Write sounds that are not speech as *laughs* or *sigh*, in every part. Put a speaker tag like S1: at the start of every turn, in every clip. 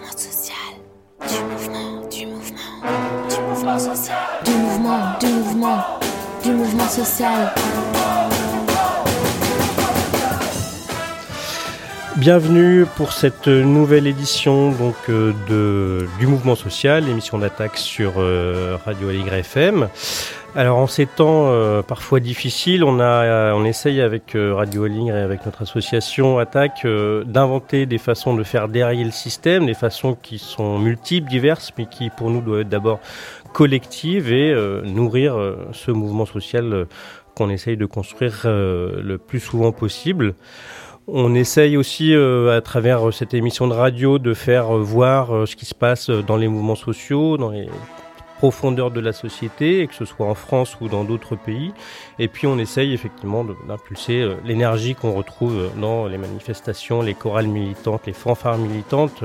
S1: mouvement social, du mouvement, du mouvement, du mouvement social, du mouvement, du mouvement, du mouvement social.
S2: Bienvenue pour cette nouvelle édition donc euh, de, du mouvement social, émission d'attaque sur euh, Radio Aligre FM. Alors en ces temps euh, parfois difficiles, on, a, on essaye avec Radio Aligre et avec notre association Attaque d'inventer des façons de faire derrière le système, des façons qui sont multiples, diverses, mais qui pour nous doivent être d'abord collectives et nourrir ce mouvement social qu'on essaye de construire le plus souvent possible. On essaye aussi, euh, à travers euh, cette émission de radio, de faire euh, voir ce qui se passe dans les mouvements sociaux, dans les profondeurs de la société, que ce soit en France ou dans d'autres pays. Et puis on essaye effectivement d'impulser l'énergie qu'on retrouve dans les manifestations, les chorales militantes, les fanfares militantes,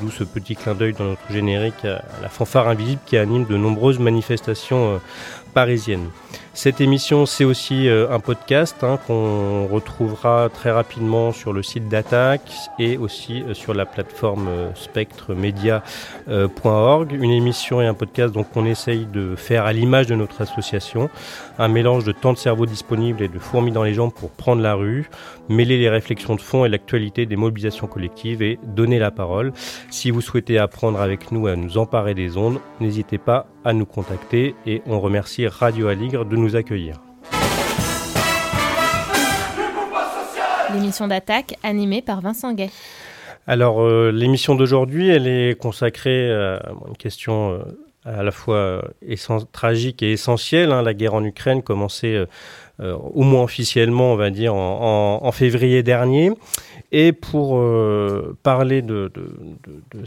S2: d'où ce petit clin d'œil dans notre générique à la fanfare invisible qui anime de nombreuses manifestations parisiennes. Cette émission, c'est aussi euh, un podcast hein, qu'on retrouvera très rapidement sur le site d'Attaque et aussi euh, sur la plateforme euh, spectremedia.org. Une émission et un podcast donc qu'on essaye de faire à l'image de notre association, un mélange de temps de cerveau disponible et de fourmis dans les jambes pour prendre la rue, mêler les réflexions de fond et l'actualité des mobilisations collectives et donner la parole. Si vous souhaitez apprendre avec nous à nous emparer des ondes, n'hésitez pas à nous contacter et on remercie Radio Aligre de nous accueillir.
S3: L'émission d'attaque animée par Vincent Gay.
S2: Alors euh, l'émission d'aujourd'hui, elle est consacrée à une question euh, à la fois euh, tragique et essentielle. Hein. la guerre en Ukraine commençait au moins officiellement, on va dire, en février dernier. Et pour euh, parler de,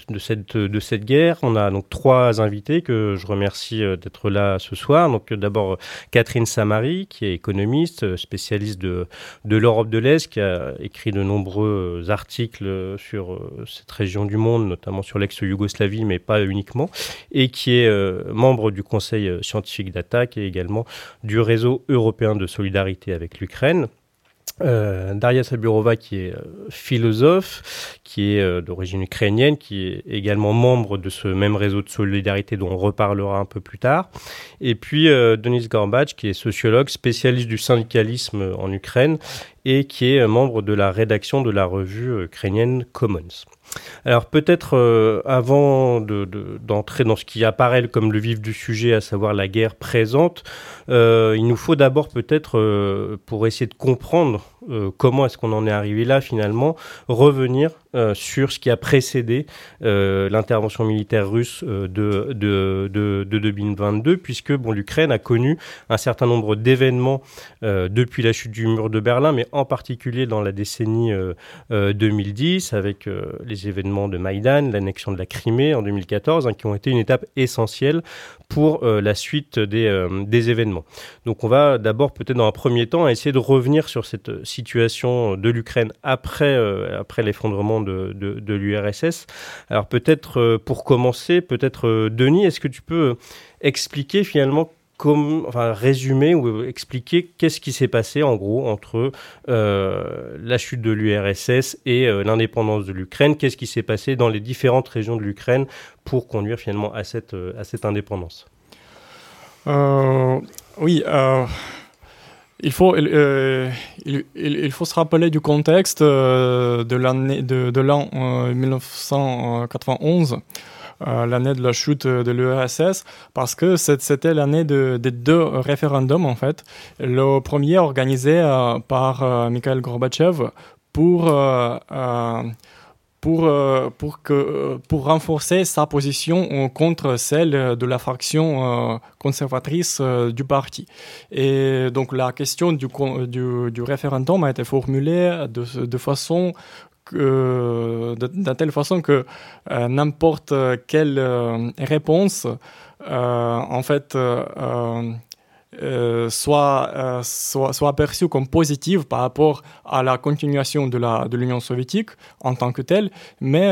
S2: de, cette, de cette guerre, on a donc trois invités que je remercie euh, d'être là ce soir. Donc d'abord Catherine Samari, qui est économiste, euh, spécialiste de, de l'Europe de l'Est, qui a écrit de nombreux articles sur cette région du monde, notamment sur l'ex-Yougoslavie, mais pas uniquement, et qui est membre du Conseil scientifique d'attaque et également du réseau européen de solidarité avec l'Ukraine. Euh, Daria Sabirova, qui est euh, philosophe, qui est euh, d'origine ukrainienne, qui est également membre de ce même réseau de solidarité dont on reparlera un peu plus tard. Et puis Denis Gorbach, qui est sociologue, spécialiste du syndicalisme en Ukraine et qui est membre de la rédaction de la revue ukrainienne Commons. Alors peut-être euh, avant d'entrer dans ce qui apparaît comme le vif du sujet, à savoir la guerre présente, euh, il nous faut d'abord peut-être, euh, pour essayer de comprendre comment est-ce qu'on en est arrivé là finalement, revenir sur ce qui a précédé l'intervention militaire russe de, de, de, 2022, puisque bon, l'Ukraine a connu un certain nombre d'événements depuis la chute du mur de Berlin, mais en particulier dans la décennie 2010, avec les événements de Maïdan, l'annexion de la Crimée en 2014, hein, qui ont été une étape essentielle pour euh, la suite des, euh, des, événements. Donc on va d'abord peut-être dans un premier temps essayer de revenir sur cette situation de l'Ukraine après, euh, après l'effondrement de, de, l'URSS. Alors peut-être pour commencer, peut-être Denis, est-ce que tu peux expliquer finalement enfin, résumer ou expliquer qu'est-ce qui s'est passé en gros entre euh, la chute de l'URSS et euh, l'indépendance de l'Ukraine, qu'est-ce qui s'est passé dans les différentes régions de l'Ukraine pour conduire finalement à cette, euh, à cette indépendance?
S4: Oui, il, faut, il, il, faut se rappeler du contexte de l'année de, de l'an 1991. Euh, l'année de la chute de l'URSS, parce que c'était l'année de, des deux référendums, en fait. Le premier organisé euh, par euh, Mikhail Gorbatchev pour pour, pour, que, pour renforcer sa position contre celle de la fraction conservatrice du parti. Et donc la question du, du, du référendum a été formulée de, de façon euh, de, telle façon que euh, n'importe quelle euh, réponse, en fait, soit, soit, soit aperçue comme positive par rapport à la continuation de l'Union soviétique en tant que telle, mais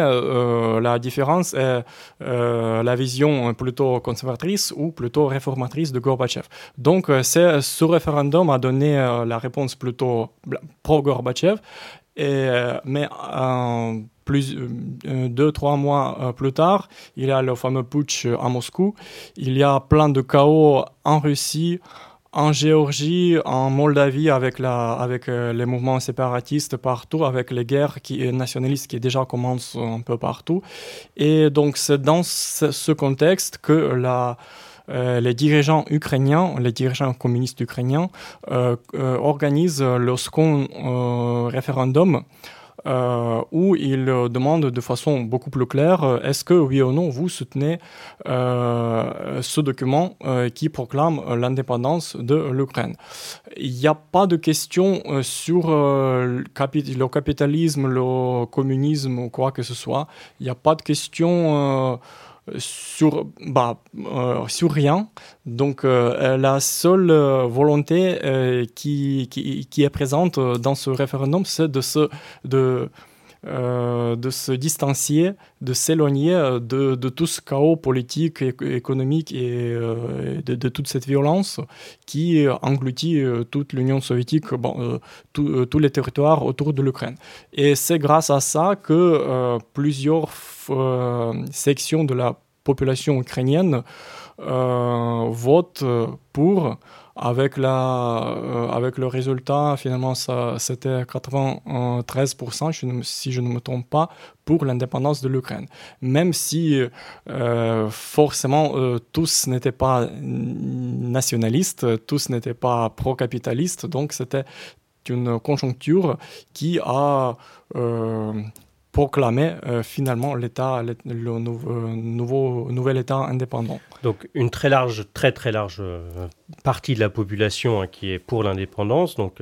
S4: la différence est la vision plutôt conservatrice ou plutôt réformatrice de Gorbatchev. Donc ce référendum a donné la réponse plutôt pro-Gorbatchev Et, mais plus, deux, trois mois plus tard, il y a le fameux putsch à Moscou. Il y a plein de chaos en Russie, en Géorgie, en Moldavie, avec, euh, les mouvements séparatistes partout, avec les guerres nationalistes qui déjà commencent un peu partout. Et donc c'est dans ce, contexte que la, euh, les dirigeants ukrainiens, les dirigeants communistes ukrainiens, euh, organisent le second référendum euh, où il demande de façon beaucoup plus claire euh, est-ce que oui ou non vous soutenez euh, ce document qui proclame l'indépendance de l'Ukraine. Il n'y a pas de question sur le capitalisme, le communisme ou quoi que ce soit. Il n'y a pas de question sur, bah, euh, sur rien. Donc euh, la seule euh, volonté qui, qui, est présente dans ce référendum, c'est de se, de, de se distancier, de s'éloigner de, de, tout ce chaos politique, économique et de, de, toute cette violence qui engloutit toute l'Union soviétique, bon, tous les territoires autour de l'Ukraine. Et c'est grâce à ça que plusieurs sections de la population ukrainienne euh, vote pour avec, la, euh, avec le résultat, finalement, c'était 93%, si je ne me trompe pas, pour l'indépendance de l'Ukraine. Même si, euh, forcément, tous n'étaient pas nationalistes, tous n'étaient pas pro-capitalistes, donc c'était une conjoncture qui a proclamer euh, finalement l'État, le, euh, nouveau, nouvel État indépendant.
S2: Donc une très large, très très large euh, partie de la population hein, qui est pour l'indépendance. Donc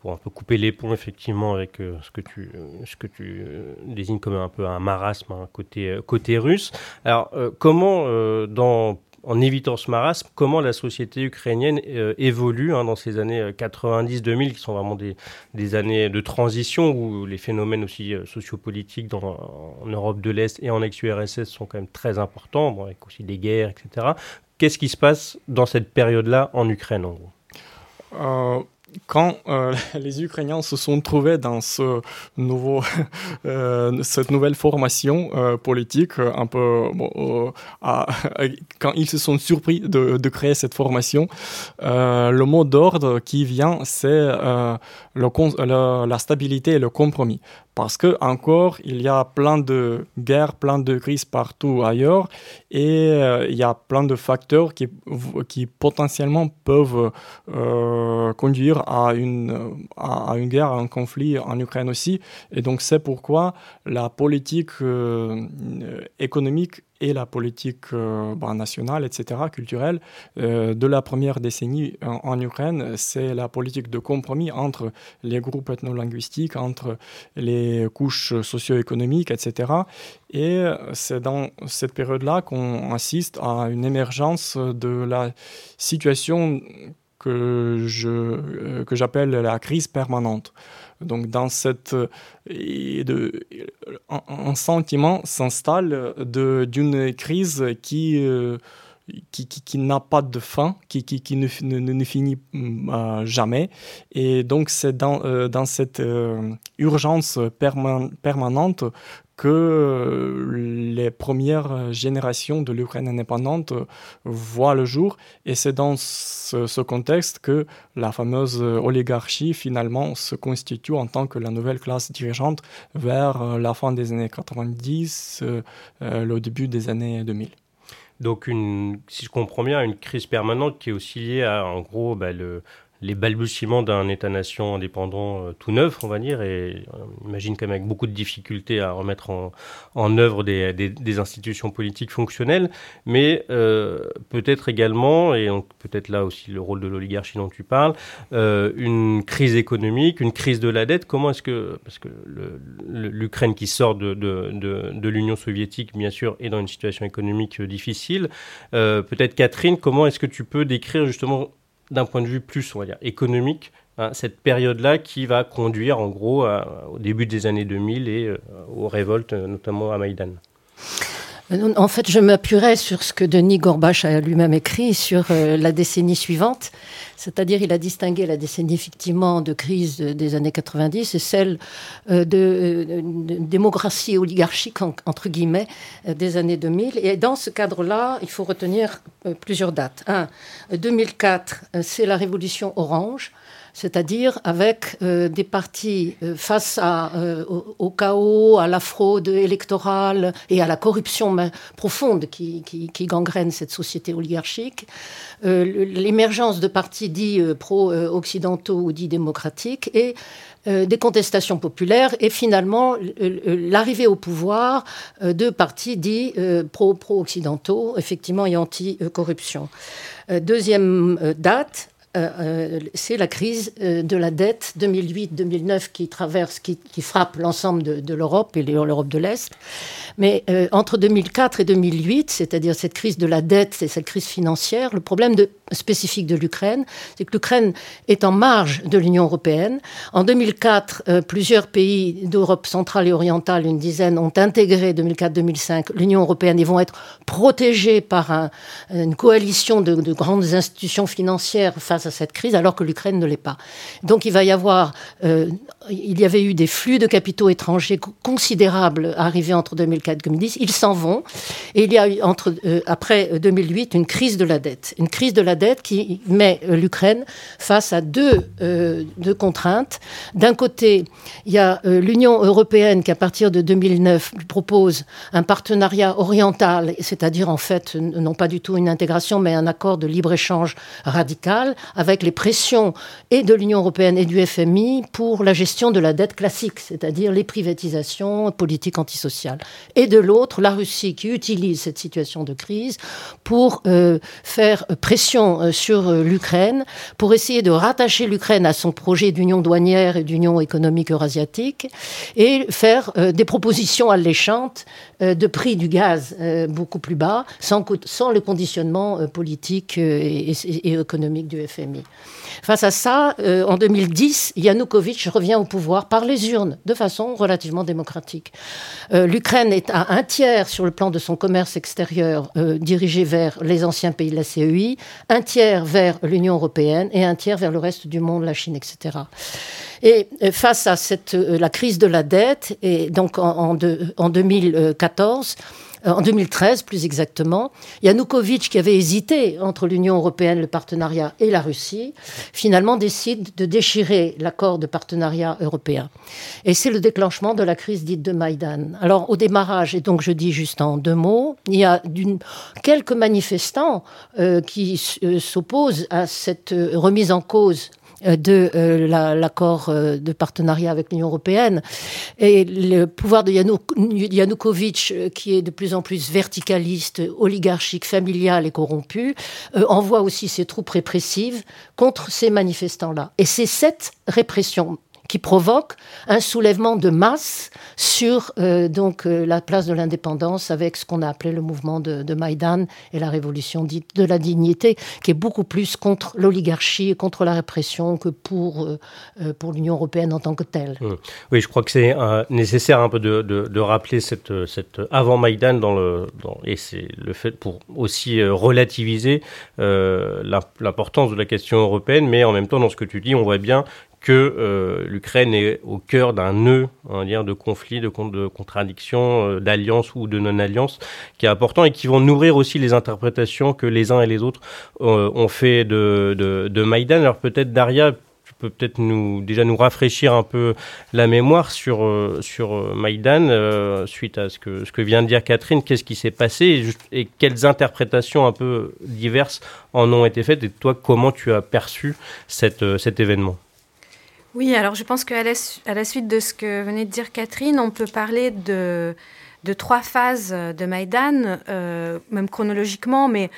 S2: pour un peu couper les ponts effectivement avec ce que tu, ce que tu désignes comme un peu un marasme hein, côté, côté russe. Alors comment dans en évitant ce marasme, comment la société ukrainienne euh, évolue hein, dans ces années 90-2000, euh, qui sont vraiment des, années de transition, où les phénomènes aussi euh, sociopolitiques en Europe de l'Est et en ex-URSS sont quand même très importants, avec aussi des guerres, etc. Qu'est-ce qui se passe dans cette période-là en Ukraine, en
S4: gros? Quand euh, *laughs* les Ukrainiens se sont trouvés dans ce nouveau, *laughs* euh, cette nouvelle formation euh, politique, un peu, quand ils se sont surpris de créer cette formation, le mot d'ordre qui vient, c'est la stabilité et le compromis parce que encore il y a plein de guerres, plein de crises partout ailleurs et euh, il y a plein de facteurs qui, qui potentiellement peuvent euh, conduire à une, à, une guerre, à un conflit en Ukraine aussi. Et donc c'est pourquoi la politique euh, économique et la politique euh, bah, nationale, etc., culturelle, euh, de la première décennie en, Ukraine, c'est la politique de compromis entre les groupes ethno-linguistiques, entre les couches socio-économiques, etc. Et c'est dans cette période-là qu'on assiste à une émergence de la situation que euh, que j'appelle la crise permanente. Donc dans cette de, un, sentiment s'installe d'une crise qui euh, qui, qui, n'a pas de fin, qui, qui, qui ne, ne, finit euh, jamais. Et donc, c'est dans, euh, dans cette urgence permanente que les premières générations de l'Ukraine indépendante voient le jour. Et c'est dans ce, contexte que la fameuse oligarchie finalement se constitue en tant que la nouvelle classe dirigeante vers la fin des années 90, euh, le début des années 2000.
S2: Donc, une, si je comprends bien, une crise permanente qui est aussi liée à, en gros, bah, le, les balbutiements d'un État-nation indépendant euh, tout neuf, on va dire, et on imagine quand même avec beaucoup de difficultés à remettre en, œuvre des, institutions politiques fonctionnelles, mais euh, peut-être également, et peut-être là aussi le rôle de l'oligarchie dont tu parles, euh, une crise économique, une crise de la dette. Comment est-ce que, parce que l'Ukraine qui sort de l'Union soviétique, bien sûr, est dans une situation économique difficile, peut-être Catherine, comment est-ce que tu peux décrire justement d'un point de vue plus, on va dire, économique, hein, cette période-là qui va conduire en gros au début des années 2000 et euh, aux révoltes, notamment à Maïdan
S5: En fait, je m'appuierai sur ce que Denis Gorbach a lui-même écrit sur la décennie suivante. C'est-à-dire, il a distingué la décennie effectivement de crise des années 90 et celle de, démocratie oligarchique, entre guillemets, des années 2000. Et dans ce cadre-là, il faut retenir plusieurs dates. Un, 2004, c'est la révolution orange c'est-à-dire avec euh, des partis euh, face euh, au, chaos, à la fraude électorale et à la corruption profonde qui, qui gangrène cette société oligarchique, l'émergence de partis dits pro-occidentaux ou dits démocratiques et des contestations populaires et finalement l'arrivée au pouvoir de partis dits pro-occidentaux, effectivement, et anti-corruption. Deuxième date, euh, euh, c'est la crise euh, de la dette 2008-2009 qui traverse, qui, frappe l'ensemble de, l'Europe et l'Europe de l'Est. Mais entre 2004 et 2008, c'est-à-dire cette crise de la dette et cette crise financière, le problème spécifique de l'Ukraine, c'est que l'Ukraine est en marge de l'Union européenne. En 2004, plusieurs pays d'Europe centrale et orientale, une dizaine, ont intégré 2004-2005 l'Union européenne et vont être protégés par une coalition de, de grandes institutions financières face à cette crise, alors que l'Ukraine ne l'est pas. Donc il va y avoir, euh, il y avait eu des flux de capitaux étrangers considérables arrivés entre 2004 et 2010. Ils s'en vont. Et il y a eu, entre, euh, après 2008, une crise de la dette. Une crise de la dette qui met euh, l'Ukraine face à deux, deux contraintes. D'un côté, il y a l'Union européenne qui, à partir de 2009, propose un partenariat oriental, c'est-à-dire en fait, non pas du tout une intégration, mais un accord de libre-échange radical avec les pressions et de l'Union européenne et du FMI pour la gestion de la dette classique, c'est-à-dire les privatisations, politiques antisociales. Et de l'autre, la Russie qui utilise cette situation de crise pour euh, faire pression euh, sur euh, l'Ukraine, pour essayer de rattacher l'Ukraine à son projet d'union douanière et d'union économique eurasiatique, et faire des propositions alléchantes de prix du gaz beaucoup plus bas, sans, le conditionnement politique et, et économique du FMI. Face à ça, en 2010, Yanukovych revient au pouvoir par les urnes, de façon relativement démocratique. Euh, L'Ukraine est à un tiers sur le plan de son commerce extérieur euh, dirigé vers les anciens pays de la CEI, un tiers vers l'Union européenne et un tiers vers le reste du monde, la Chine, etc. Et face à la crise de la dette, et donc en, en 2014, euh, en 2013 plus exactement. Yanukovych, qui avait hésité entre l'Union européenne, le partenariat et la Russie, finalement décide de déchirer l'accord de partenariat européen. Et c'est le déclenchement de la crise dite de Maïdan. Alors au démarrage, et donc je dis juste en deux mots, il y a quelques manifestants euh, qui euh, s'opposent à cette remise en cause euh, de euh, l'accord euh, de partenariat avec l'Union européenne. Et le pouvoir de Yanukovych, qui est de plus en plus verticaliste, oligarchique, familial et corrompu, envoie aussi ses troupes répressives contre ces manifestants-là. Et c'est cette répression qui provoque un soulèvement de masse sur euh, donc euh, la place de l'indépendance avec ce qu'on a appelé le mouvement de, de, Maïdan et la révolution dite de la dignité, qui est beaucoup plus contre l'oligarchie et contre la répression que pour, euh, pour l'Union européenne en tant que telle.
S2: Mmh. Oui, je crois que c'est nécessaire un peu de, de, rappeler cette, cette avant Maïdan dans le, et c'est le fait pour aussi relativiser l'importance de la question européenne, mais en même temps, dans ce que tu dis, on voit bien que euh, l'Ukraine est au cœur d'un nœud on de conflits, de, contradictions, euh, d'alliances ou de non-alliances qui est important et qui vont nourrir aussi les interprétations que les uns et les autres euh, ont fait de, de, Maïdan. Alors peut-être Daria, tu peux peut-être nous déjà nous rafraîchir un peu la mémoire sur sur Maïdan suite à ce que ce que vient de dire Catherine. Qu'est-ce qui s'est passé et, et, quelles interprétations un peu diverses en ont été faites et toi comment tu as perçu cette, cet événement?
S6: Oui, alors je pense qu'à la, à la suite de ce que venait de dire Catherine, on peut parler de, trois phases de Maïdan, euh, même chronologiquement, mais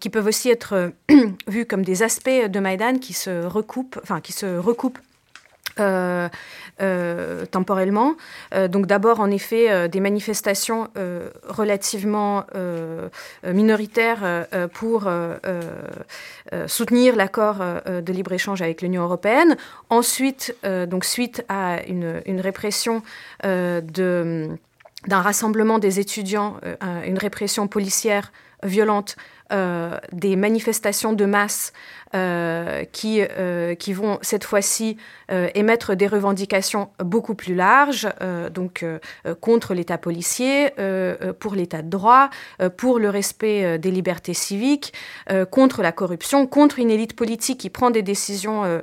S6: qui peuvent aussi être *clears throat* vues comme des aspects de Maïdan qui se recoupent, enfin qui se recoupent euh, euh, temporellement. Euh, donc d'abord, en effet, des manifestations relativement minoritaires pour soutenir l'accord de libre-échange avec l'Union européenne. Ensuite, donc suite à une, répression d'un rassemblement des étudiants, une répression policière violente, des manifestations de masse euh, qui, euh, qui vont cette fois-ci euh, émettre des revendications beaucoup plus larges, donc contre l'État policier, pour l'État de droit, pour le respect des libertés civiques, contre la corruption, contre une élite politique qui prend des décisions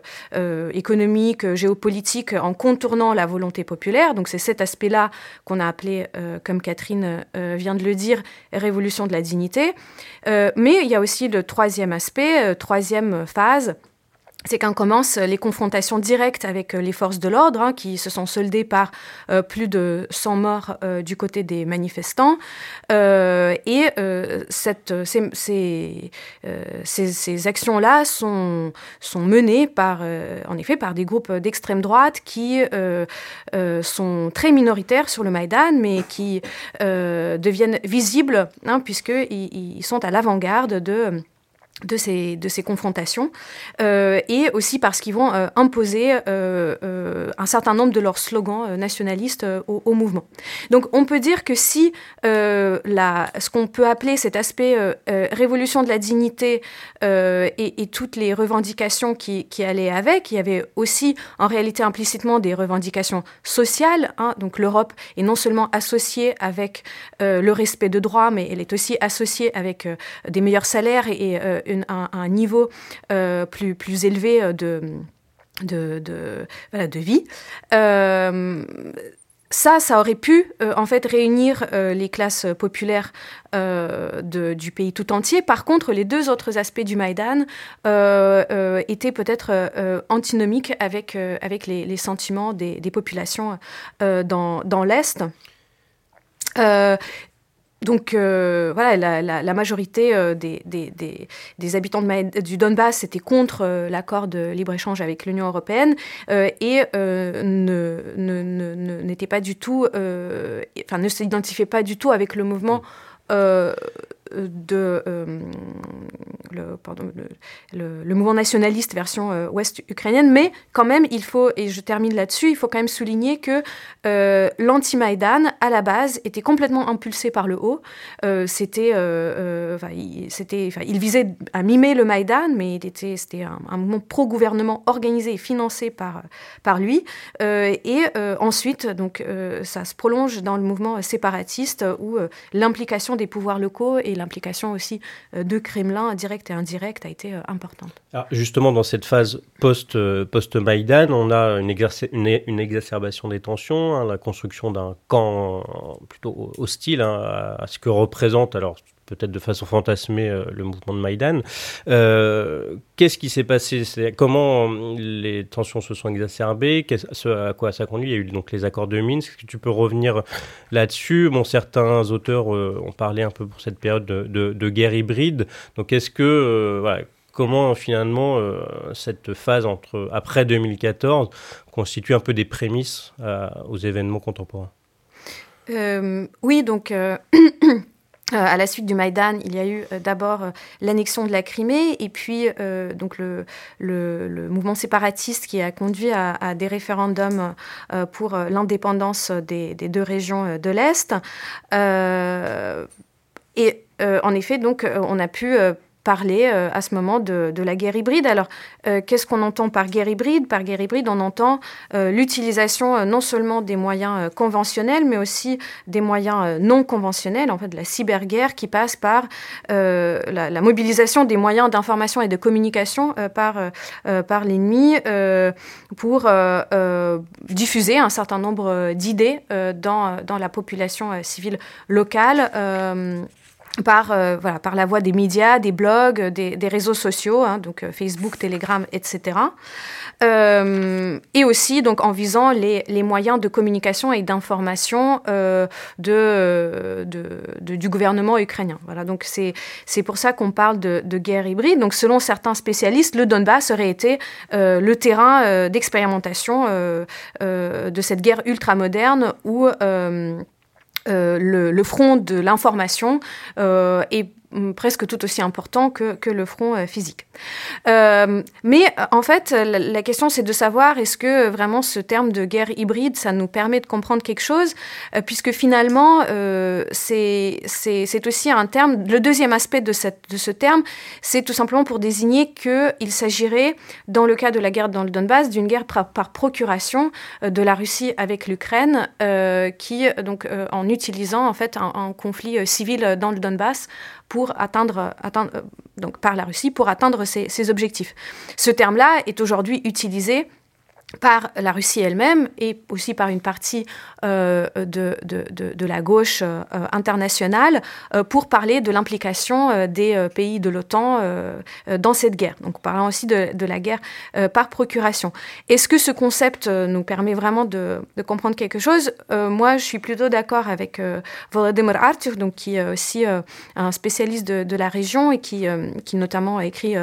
S6: économiques, géopolitiques en contournant la volonté populaire. Donc c'est cet aspect-là qu'on a appelé, comme Catherine vient de le dire, révolution de la dignité. mais il y a aussi le troisième aspect, troisième phase c'est qu'on commence les confrontations directes avec euh, les forces de l'ordre, hein, qui se sont soldées par euh, plus de 100 morts euh, du côté des manifestants. et ces, actions-là sont, sont menées par, en effet par des groupes d'extrême droite qui sont très minoritaires sur le Maïdan, mais qui deviennent visibles, hein, puisqu'ils ils sont à l'avant-garde de de ces, de ces confrontations, euh, et aussi parce qu'ils vont euh, imposer euh, un certain nombre de leurs slogans nationalistes au, mouvement. Donc on peut dire que si la, ce qu'on peut appeler cet aspect révolution de la dignité et, toutes les revendications qui, qui, allaient avec, il y avait aussi en réalité implicitement des revendications sociales. Hein, donc l'Europe est non seulement associée avec le respect de droits, mais elle est aussi associée avec des meilleurs salaires et, et un, niveau euh, plus, plus élevé euh, de, de, de, vie. Euh, ça, ça aurait pu en fait réunir les classes populaires du pays tout entier. Par contre, les deux autres aspects du Maïdan étaient peut-être antinomiques avec, avec les, sentiments des, populations dans, dans l'Est. Donc euh, voilà, la, majorité euh, des, des, habitants de du Donbass étaient contre euh, l'accord de libre-échange avec l'Union européenne et ne, n'étaient pas du tout, enfin ne s'identifiaient pas du tout avec le mouvement de euh, le, mouvement nationaliste version euh, ouest ukrainienne, mais quand même, il faut, et je termine là-dessus, il faut quand même souligner que euh, l'anti-Maïdan, à la base, était complètement impulsé par le haut. c'était, il, visait à mimer le Maïdan, mais c'était un, mouvement pro-gouvernement organisé et financé par, par lui. et ensuite, donc, ça se prolonge dans le mouvement séparatiste où l'implication des pouvoirs locaux et l'implication aussi euh, de Kremlin, direct et indirect, a été euh, importante.
S2: justement, dans cette phase euh, post-Maïdan, on a une, exacerbation des tensions, hein, la construction d'un camp plutôt hostile hein, à, ce que représente, alors peut-être de façon fantasmée, le mouvement de Maïdan. Qu'est-ce qui s'est passé? Comment les tensions se sont exacerbées? À quoi ça conduit? Il y a eu donc les accords de Minsk. Est-ce que tu peux revenir là-dessus? Bon, certains auteurs euh, ont parlé un peu pour cette période de, guerre hybride. Donc, est-ce que euh, comment finalement euh, cette phase entre après 2014 constitue un peu des prémices aux événements contemporains?
S6: Oui, donc Euh, à la suite du Maïdan, il y a eu euh, d'abord euh, l'annexion de la Crimée et puis donc le, mouvement séparatiste qui a conduit à, des référendums pour l'indépendance des, des, deux régions de l'Est. et en effet, donc, on a pu parler euh, à ce moment de, la guerre hybride. Alors, euh, qu'est-ce qu'on entend par guerre hybride? Par guerre hybride, on entend euh, l'utilisation non seulement des moyens conventionnels, mais aussi des moyens non conventionnels, en fait, de la cyberguerre qui passe par la, mobilisation des moyens d'information et de communication par, l'ennemi pour diffuser un certain nombre d'idées dans, dans la population civile locale par, euh, voilà, par la voie des médias, des blogs, des, réseaux sociaux, hein, donc euh, Facebook, Telegram, etc. Euh, et aussi donc en visant les, les moyens de communication et d'information de, de, du gouvernement ukrainien. Voilà, donc c'est c'est pour ça qu'on parle de, de, guerre hybride. Donc selon certains spécialistes, le Donbass aurait été le terrain d'expérimentation de cette guerre ultramoderne où euh, le, front de l'information euh, est presque tout aussi important que, le front physique. mais en fait, la, question c'est de savoir est-ce que vraiment ce terme de guerre hybride, ça nous permet de comprendre quelque chose, puisque finalement, c'est aussi un terme, le deuxième aspect de, ce terme, c'est tout simplement pour désigner qu'il s'agirait, dans le cas de la guerre dans le Donbass, d'une guerre par, par procuration de la Russie avec l'Ukraine, qui, donc, en utilisant en fait un, conflit civil dans le Donbass pour atteindre, atteindre donc par la Russie pour atteindre ses objectifs. Ce terme-là est aujourd'hui utilisé par la Russie elle-même et aussi par une partie euh, de, la gauche euh, internationale euh, pour parler de l'implication des pays de l'OTAN dans cette guerre. Donc parlant aussi de, la guerre par procuration. Est-ce que ce concept nous permet vraiment de, comprendre quelque chose? Moi, je suis plutôt d'accord avec Volodymyr Artur, donc, qui est aussi un spécialiste de, la région et qui, qui notamment a écrit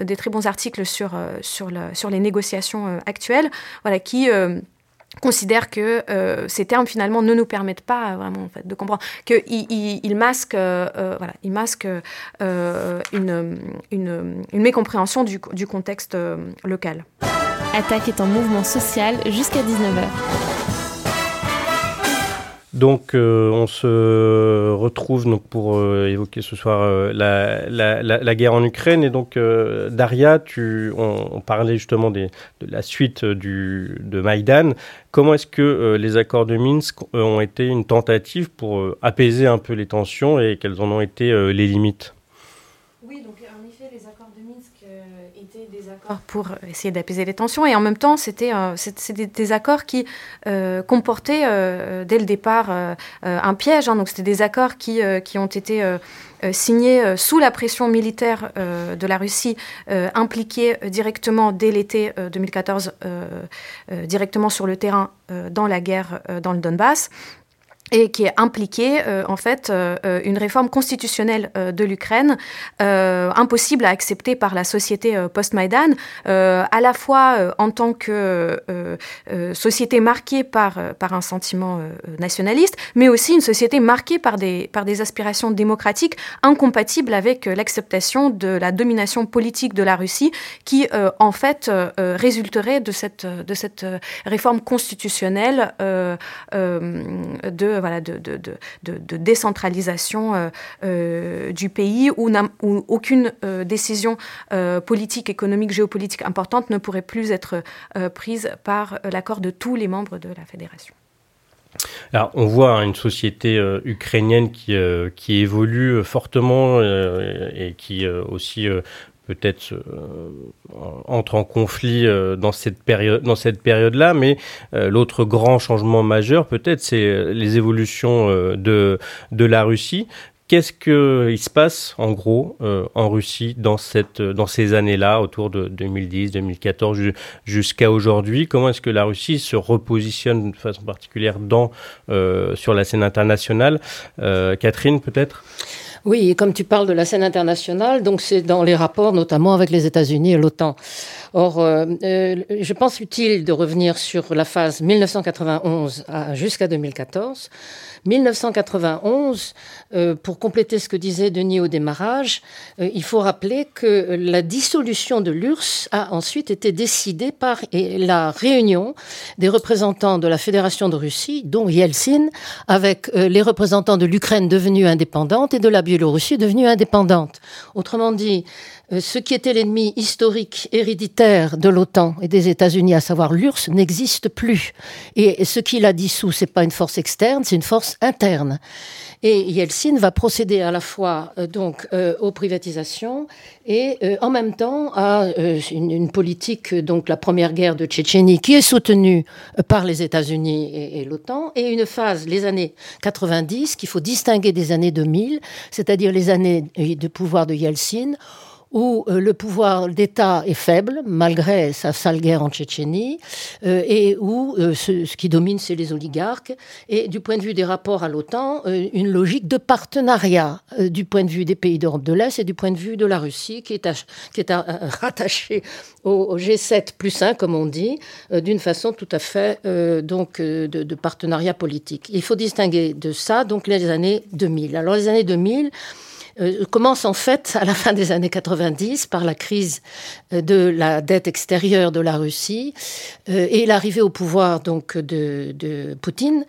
S6: des très bons articles sur, sur, le, sur les négociations actuelles voilà, qui considère que euh, ces termes finalement ne nous permettent pas vraiment en fait, de comprendre qu'ils il, euh, voilà, une, une, une, mécompréhension du, du contexte local.
S3: Attaque est en mouvement social jusqu'à 19h.
S2: Donc, euh, on se retrouve donc, pour euh, évoquer ce soir euh, la, guerre en Ukraine. Et donc, Daria, tu, on, parlait justement de la suite de Maïdan. Comment est-ce que les accords de Minsk ont été une tentative pour apaiser un peu les tensions et quelles en ont été les limites?
S6: Pour essayer d'apaiser les tensions. Et en même temps, c'était euh, des, accords qui euh, comportaient euh, dès le départ un piège. Hein. Donc, c'était des accords qui, qui ont été signés sous la pression militaire de la Russie, impliqués directement dès l'été 2014, directement sur le terrain dans la guerre dans le Donbass et qui est impliqué euh, en fait euh, euh, une réforme constitutionnelle de l'Ukraine impossible à accepter par la société post-Maïdan, à la fois en tant que société marquée par, par un sentiment nationaliste, mais aussi une société marquée par des, par des aspirations démocratiques incompatibles avec l'acceptation de la domination politique de la Russie qui en fait résulterait de cette, de cette réforme constitutionnelle de de, décentralisation euh, euh, du pays où, où aucune euh, décision politique, économique, géopolitique importante ne pourrait plus être prise par l'accord de tous les membres de la fédération.
S2: Alors, on voit hein, une société ukrainienne qui, qui évolue fortement et qui aussi peut-être euh, entre en conflit euh, dans cette période dans cette période là mais euh, l'autre grand changement majeur peut-être c'est les évolutions de de la Russie. Qu'est-ce qu'il se passe en gros en Russie dans, cette, dans ces années-là, autour de 2010, 2014 jusqu'à aujourd'hui? Comment est-ce que la Russie se repositionne de façon particulière dans, sur la scène internationale? Catherine, peut-être?
S5: Oui, comme tu parles de la scène internationale, donc c'est dans les rapports notamment avec les États-Unis et l'OTAN. Or, euh, euh, je pense utile de revenir sur la phase 1991 jusqu'à 2014. 1991, euh, pour compléter ce que disait Denis au démarrage, il faut rappeler que la dissolution de l'URSS a ensuite été décidée par la réunion des représentants de la Fédération de Russie, dont Yeltsin, avec les représentants de l'Ukraine devenue indépendante et de la Biélorussie devenue indépendante. Autrement dit, euh, ce qui était l'ennemi historique, héréditaire de l'OTAN et des États-Unis, à savoir l'URSS, n'existe plus. Et ce qui l'a dissous, c'est pas une force externe, c'est une force interne. Et Yeltsin va procéder à la fois euh, donc euh, aux privatisations et en même temps à une, politique donc la première guerre de Tchétchénie qui est soutenue par les États-Unis et, et l'OTAN et une phase les années 90 qu'il faut distinguer des années 2000, c'est-à-dire les années de pouvoir de Yeltsin où euh, le pouvoir d'État est faible, malgré sa sale guerre en Tchétchénie, euh, et où euh, ce, qui domine, c'est les oligarques, et du point de vue des rapports à l'OTAN, une logique de partenariat du point de vue des pays d'Europe de l'Est et du point de vue de la Russie, qui est, qui est *laughs* rattachée au, G7 plus 1, comme on dit, d'une façon tout à fait donc de, de, partenariat politique. Il faut distinguer de ça donc les années 2000. Alors les années 2000, euh, commence en fait à la fin des années 90 par la crise euh, de la dette extérieure de la Russie euh, et l'arrivée au pouvoir donc de, Poutine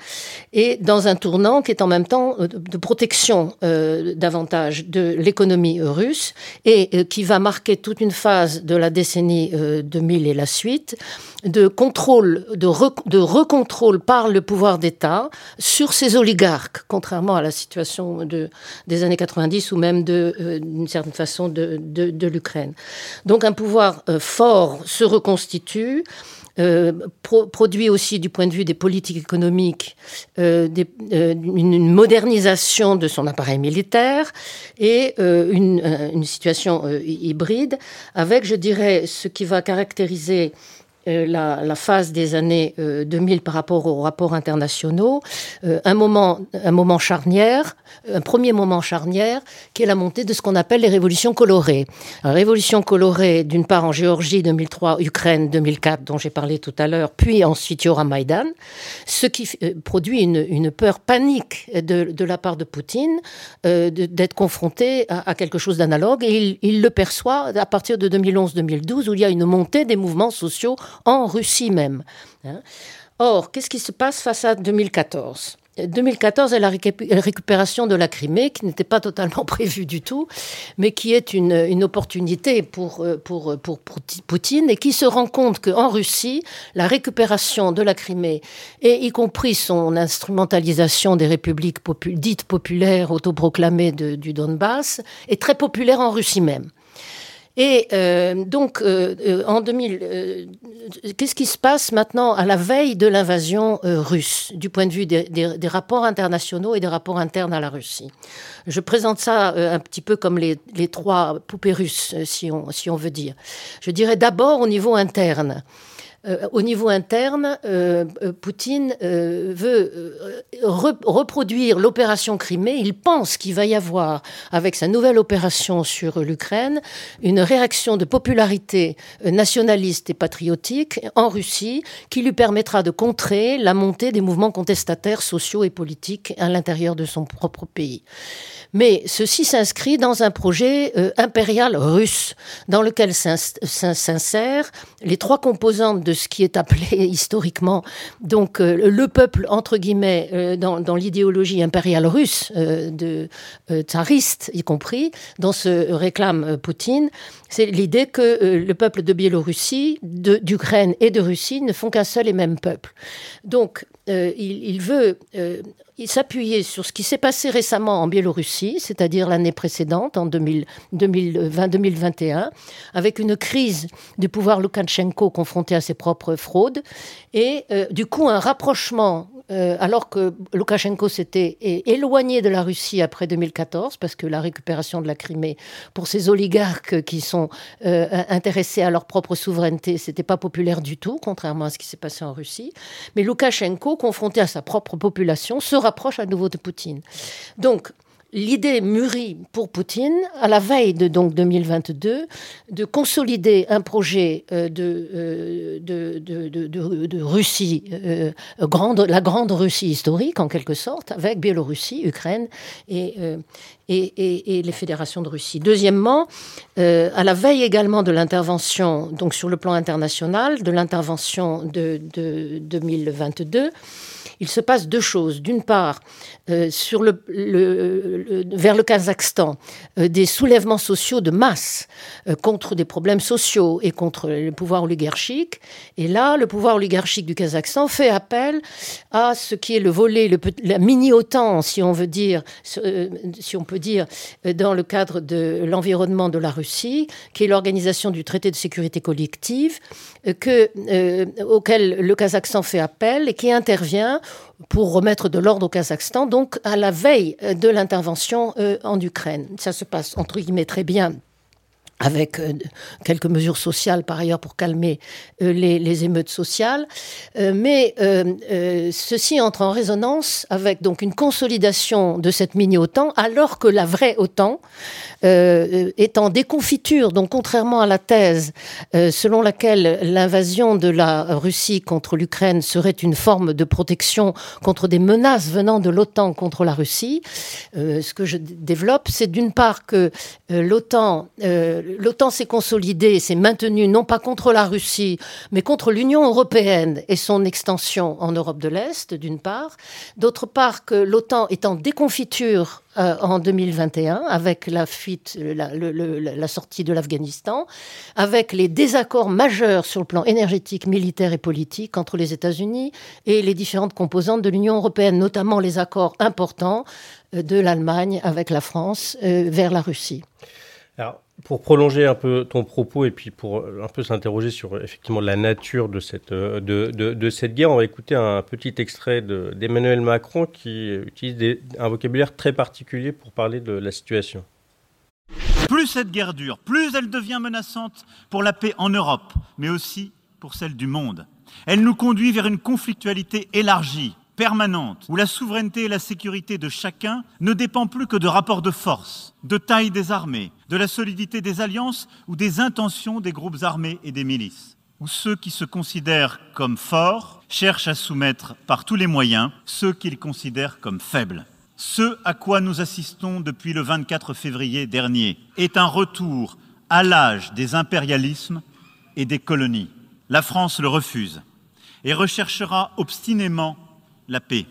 S5: et dans un tournant qui est en même temps de protection davantage de l'économie russe et qui va marquer toute une phase de la décennie 2000 et la suite de contrôle, de, de recontrôle par le pouvoir d'État sur ces oligarques, contrairement à la situation de, des années 90 ou même euh, d'une certaine façon de, de, l'Ukraine. Donc un pouvoir euh, fort se reconstitue. Euh, produit aussi du point de vue des politiques économiques des, une modernisation de son appareil militaire et une, une, situation hybride avec, je dirais, ce qui va caractériser euh, la, phase des années 2000 euh, par rapport aux rapports internationaux, euh, un, moment, un moment charnière, un premier moment charnière, qui est la montée de ce qu'on appelle les révolutions colorées. Révolution colorée, d'une part en Géorgie 2003, Ukraine 2004, dont j'ai parlé tout à l'heure, puis ensuite Maïdan, ce qui produit une, peur panique de, la part de Poutine d'être confronté à, quelque chose d'analogue, et il le perçoit à partir de 2011-2012, où il y a une montée des mouvements sociaux en Russie même. Hein. Or, qu'est-ce qui se passe face à 2014 2014 est la récupération de la Crimée, qui n'était pas totalement *laughs* prévue du tout, mais qui est une, opportunité pour, euh, pour, pour, Poutine et qui se rend compte qu'en Russie, la récupération de la Crimée, et y compris son instrumentalisation des républiques dites populaires autoproclamées du Donbass, est très populaire en Russie même. Et euh, donc, euh, euh, en 2000, qu'est-ce qui se passe maintenant à la veille de l'invasion russe, du point de vue des, rapports internationaux et des rapports internes à la Russie? Je présente ça un petit peu comme les, trois poupées russes, si on veut dire. Je dirais d'abord au niveau interne. Euh, au niveau interne, euh, euh, Poutine veut reproduire l'opération Crimée. Il pense qu'il va y avoir, avec sa nouvelle opération sur l'Ukraine, une réaction de popularité nationaliste et patriotique en Russie qui lui permettra de contrer la montée des mouvements contestataires sociaux et politiques à l'intérieur de son propre pays. Mais ceci s'inscrit dans un projet impérial russe, dans lequel s'insèrent les trois composantes de ce qui est appelé *laughs* historiquement donc euh, le peuple entre guillemets euh, dans, l'idéologie impériale russe euh, de tsariste y compris dont se réclame Poutine, c'est l'idée que le peuple de Biélorussie, d'Ukraine et de Russie ne font qu'un seul et même peuple. Donc il, veut s'appuyer sur ce qui s'est passé récemment en Biélorussie, c'est-à-dire l'année précédente, en 2020-2021, avec une crise du pouvoir Loukachenko confronté à ses propres fraudes, et euh, du coup un rapprochement euh, alors que Loukachenko s'était éloigné de la Russie après 2014, parce que la récupération de la Crimée, pour ces oligarques qui sont euh, intéressés à leur propre souveraineté, c'était pas populaire du tout, contrairement à ce qui s'est passé en Russie. Mais Loukachenko, confronté à sa propre population, se rapproche à nouveau de Poutine. Donc, l'idée mûrit pour Poutine, à la veille de donc 2022, de consolider un projet euh, euh, de, Russie, euh, grande, la grande Russie historique en quelque sorte, avec Biélorussie, Ukraine et, et, et, les fédérations de Russie. Deuxièmement, à la veille également de l'intervention, donc sur le plan international, de l'intervention de, 2022, il se passe deux choses. D'une part, le vers le Kazakhstan euh, des soulèvements sociaux de masse euh, contre des problèmes sociaux et contre le pouvoir oligarchique. Et là, le pouvoir oligarchique du Kazakhstan fait appel à ce qui est le volet, le, la mini-OTAN, si on veut dire, euh, si on peut dire, dans le cadre de l'environnement de la Russie, qui est l'organisation du traité de sécurité collective, que, auquel le Kazakhstan fait appel et qui intervient pour remettre de l'ordre au Kazakhstan, donc à la veille de l'intervention euh, en Ukraine. Ça se passe entre guillemets très bien avec euh, quelques mesures sociales par ailleurs pour calmer euh, les, émeutes sociales. Euh, mais ceci entre en résonance avec donc une consolidation de cette mini-OTAN, alors que la vraie OTAN est en déconfiture. Donc contrairement à la thèse selon laquelle l'invasion de la Russie contre l'Ukraine serait une forme de protection contre des menaces venant de l'OTAN contre la Russie, ce que je développe, c'est d'une part que l'OTAN l'OTAN s'est consolidée, s'est maintenue non pas contre la Russie, mais contre l'Union européenne et son extension en Europe de l'Est, d'une part. D'autre part, que l'OTAN est en déconfiture euh, en 2021 avec la fuite, la, sortie de l'Afghanistan, avec les désaccords majeurs sur le plan énergétique, militaire et politique entre les États-Unis et les différentes composantes de l'Union européenne, notamment les accords importants euh, de l'Allemagne avec la France euh, vers la Russie.
S2: Pour prolonger un peu ton propos et puis pour un peu s'interroger sur effectivement la nature de cette, euh, de, de, cette guerre, on va écouter un petit extrait d'Emmanuel Macron qui utilise un vocabulaire très particulier pour parler de la situation.
S7: Plus cette guerre dure, plus elle devient menaçante pour la paix en Europe, mais aussi pour celle du monde. Elle nous conduit vers une conflictualité élargie, permanente, où la souveraineté et la sécurité de chacun ne dépendent plus que de rapports de force, de taille des armées, de la solidité des alliances ou des intentions des groupes armés et des milices, où ceux qui se considèrent comme forts cherchent à soumettre par tous les moyens ceux qu'ils considèrent comme faibles. Ce à quoi nous assistons depuis le 24 février dernier est un retour à l'âge des impérialismes et des colonies. La France le refuse et recherchera obstinément la paix.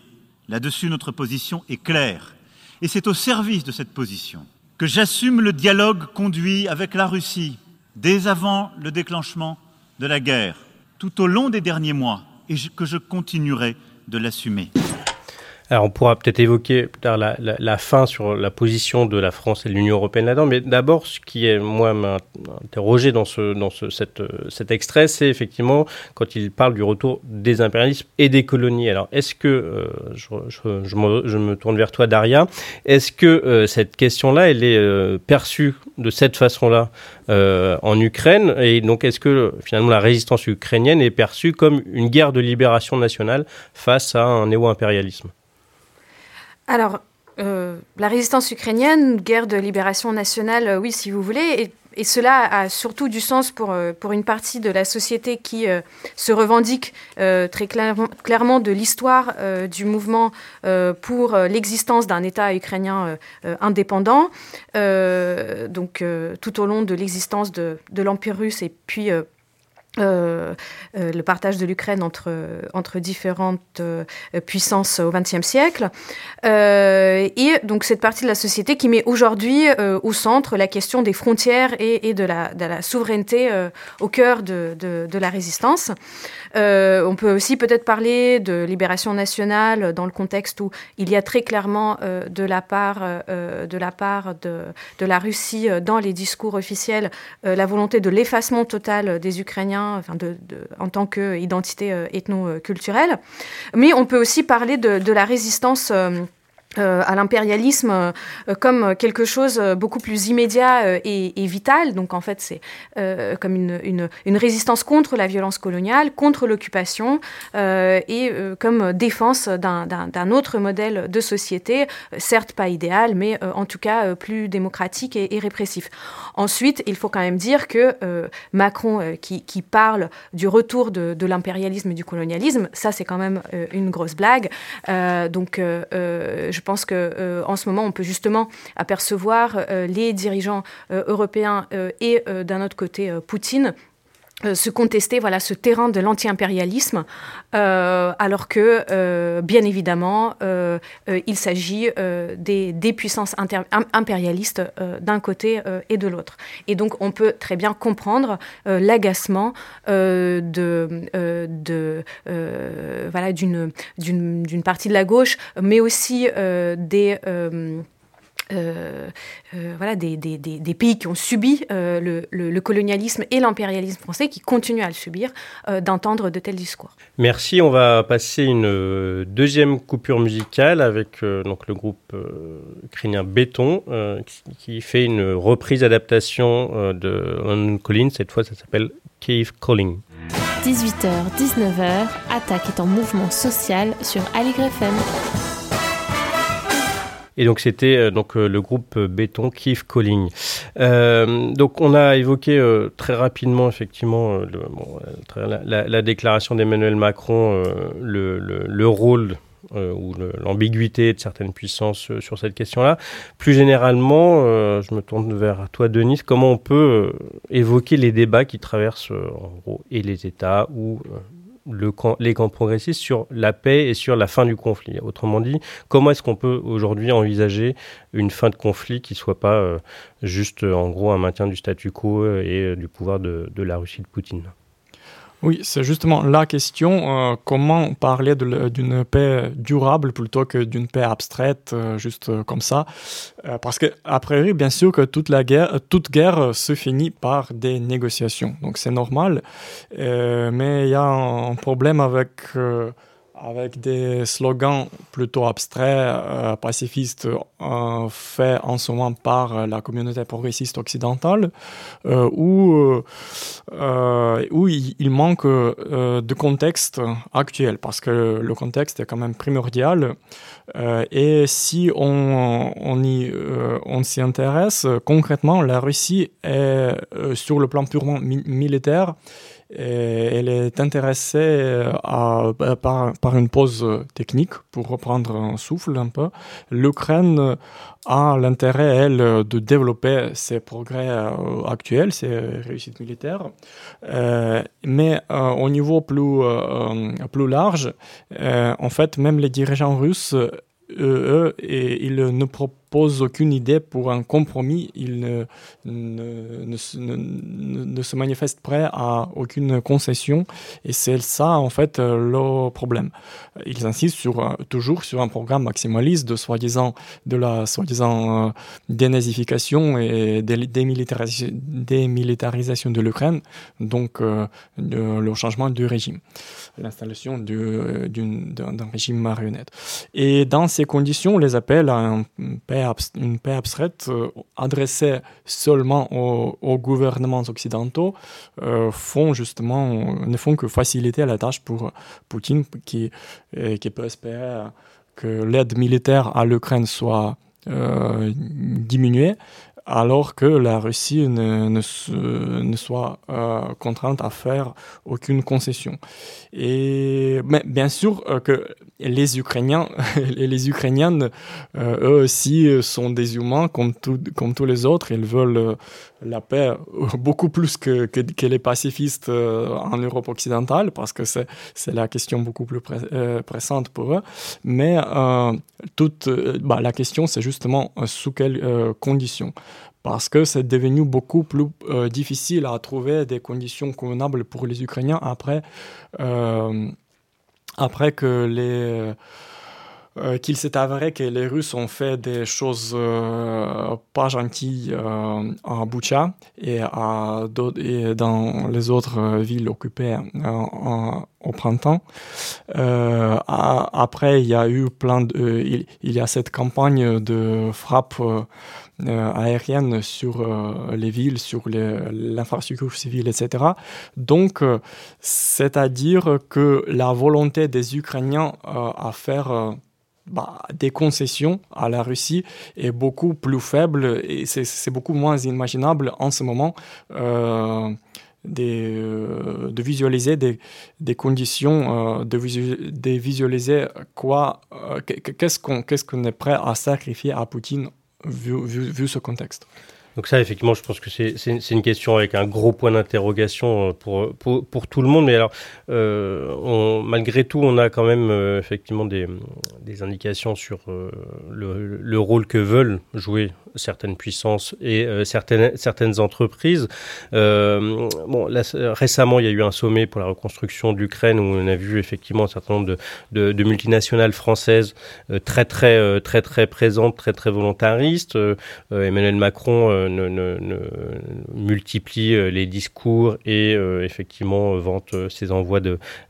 S7: Là-dessus, notre position est claire. Et c'est au service de cette position que j'assume le dialogue conduit avec la Russie dès avant le déclenchement de la guerre, tout au long des derniers mois, et que je continuerai de l'assumer.
S2: Alors on pourra peut-être évoquer plus tard la, fin sur la position de la France et de l'Union européenne là-dedans, mais d'abord ce qui est moi m'a interrogé dans ce dans ce, cet extrait, c'est effectivement quand il parle du retour des impérialismes et des colonies. Alors est-ce que euh, je, je, je, me, je, me, tourne vers toi Daria, est-ce que euh, cette question-là, elle est euh, perçue de cette façon-là en Ukraine? Et donc est-ce que finalement la résistance ukrainienne est perçue comme une guerre de libération nationale face à un néo-impérialisme?
S6: Alors, euh, la résistance ukrainienne, guerre de libération nationale, euh, oui, si vous voulez, et, cela a surtout du sens pour, euh, pour une partie de la société qui se revendique très clairement de l'histoire du mouvement pour l'existence d'un État ukrainien indépendant, donc tout au long de l'existence de, de l'Empire russe et puis euh, euh, le partage de l'Ukraine entre, entre différentes euh, puissances au XXe siècle. et donc cette partie de la société qui met aujourd'hui au centre la question des frontières et, de, la, souveraineté au cœur de la résistance. On peut aussi peut-être parler de libération nationale dans le contexte où il y a très clairement de la part, de, la, part de, de la Russie dans les discours officiels la volonté de l'effacement total des Ukrainiens enfin de, en tant qu'identité euh, ethno-culturelle. Mais on peut aussi parler de, la résistance. Euh, euh, à l'impérialisme euh, comme quelque chose euh, beaucoup plus immédiat et, vital. Donc en fait, c'est comme une, une, une, résistance contre la violence coloniale, contre l'occupation et comme défense d'un autre modèle de société, certes pas idéal, mais en tout cas plus démocratique et, répressif. Ensuite, il faut quand même dire que Macron, qui, qui, parle du retour de, de l'impérialisme et du colonialisme, ça c'est quand même une grosse blague. donc je je pense qu'en euh, en ce moment, on peut justement apercevoir euh, les dirigeants euh, européens et d'un autre côté Poutine se contester voilà ce terrain de l'anti-impérialisme alors que bien évidemment il s'agit des, des, puissances impérialistes d'un côté et de l'autre. Et donc on peut très bien comprendre l'agacement de, voilà d'une partie de la gauche mais aussi des voilà, des, des, des, pays qui ont subi le, le, colonialisme et l'impérialisme français, qui continuent à le subir, d'entendre de tels discours.
S2: Merci. On va passer une deuxième coupure musicale avec donc le groupe ukrainien Béton, qui, fait une reprise adaptation de London Collins. Cette fois, ça s'appelle Cave Calling.
S3: 18h, 19h, Attaque est en mouvement social sur Aligre FM.
S2: Et donc c'était euh, donc euh, le groupe euh, Béton Keith Calling. donc on a évoqué très rapidement effectivement la, la, déclaration d'Emmanuel Macron, le, le, le, rôle ou l'ambiguïté de certaines puissances sur cette question-là. Plus généralement, je me tourne vers toi, Denis, comment on peut évoquer les débats qui traversent en gros et les États ou le les camps progressistes sur la paix et sur la fin du conflit. Autrement dit, comment est-ce qu'on peut aujourd'hui envisager une fin de conflit qui soit pas juste en gros un maintien du statu quo et du pouvoir de la Russie de Poutine?
S4: Oui, c'est justement la question, euh, comment parler d'une paix durable plutôt que d'une paix abstraite, euh, juste euh, comme ça. parce que, a priori, bien sûr que toute, guerre se finit par des négociations. Donc c'est normal. mais il y a un, problème avec avec des slogans plutôt abstraits, euh, pacifistes, euh, faits en ce moment par la communauté progressiste occidentale, euh, où, où il, manque de contexte actuel, parce que le contexte est quand même primordial. et si on, on, y, on s'y intéresse, concrètement, la Russie est, sur le plan purement militaire, elle est intéressée euh, bah, par, une pause technique pour reprendre un souffle un peu. L'Ukraine a l'intérêt, elle, de développer ses progrès euh, actuels, ses réussites militaires. Euh, mais au niveau plus, plus large, en fait, même les dirigeants russes, eux, et ils ne proposent pose aucune idée pour un compromis. Il ne, se manifeste prêt à aucune concession. Et c'est ça, en fait, le problème. Ils insistent toujours sur un programme maximaliste de soi-disant, de la soi-disant euh, dénazification et démilitarisation, démilitarisation de l'Ukraine, donc euh, le changement du régime, l'installation d'un régime marionnette. Et dans ces conditions, les appels à une paix abstraite euh, adressée seulement aux, gouvernements occidentaux euh, font justement, ne font que faciliter la tâche pour Poutine qui, qui peut espérer que l'aide militaire à l'Ukraine soit euh, diminuée alors que la Russie ne, soit contrainte à faire aucune concession. Et mais bien sûr que les Ukrainiens *laughs* et les Ukrainiennes, euh, eux aussi, sont des humains comme, comme tous les autres. Ils veulent euh, la paix *laughs* beaucoup plus que, les pacifistes euh, en Europe occidentale, parce que c'est la question beaucoup plus pressante pour eux. Mais toute, bah, la question, c'est justement sous quelles conditions parce que c'est devenu beaucoup plus difficile à trouver des conditions convenables pour les Ukrainiens après après que les euh, qu'il s'est avéré que les Russes ont fait des choses euh, pas gentilles euh, à Boucha et, dans les autres villes occupées au printemps. après, il y a eu plein de, il, il, y a cette campagne de frappe euh, aérienne sur euh, les villes, sur l'infrastructure civile, etc. Donc, euh, c'est-à-dire que la volonté des Ukrainiens à faire bah, des concessions à la Russie est beaucoup plus faible et c'est beaucoup moins imaginable en ce moment. de visualiser des, conditions, de, visualiser quoi, qu'est-ce qu'on est prêt à sacrifier à Poutine vu, ce contexte.
S2: Donc ça, effectivement, je pense que c'est une question avec un gros point d'interrogation euh, pour, tout le monde. Mais alors, euh, malgré tout, on a quand même euh, effectivement des, des, indications sur le, le, rôle que veulent jouer certaines puissances et certaines, certaines entreprises. bon, récemment, il y a eu un sommet pour la reconstruction de l'Ukraine où on a vu effectivement un certain nombre de, de, multinationales françaises très, très, très, très présentes, très, très volontaristes. Emmanuel Macron multiplie les discours et effectivement vante ses envois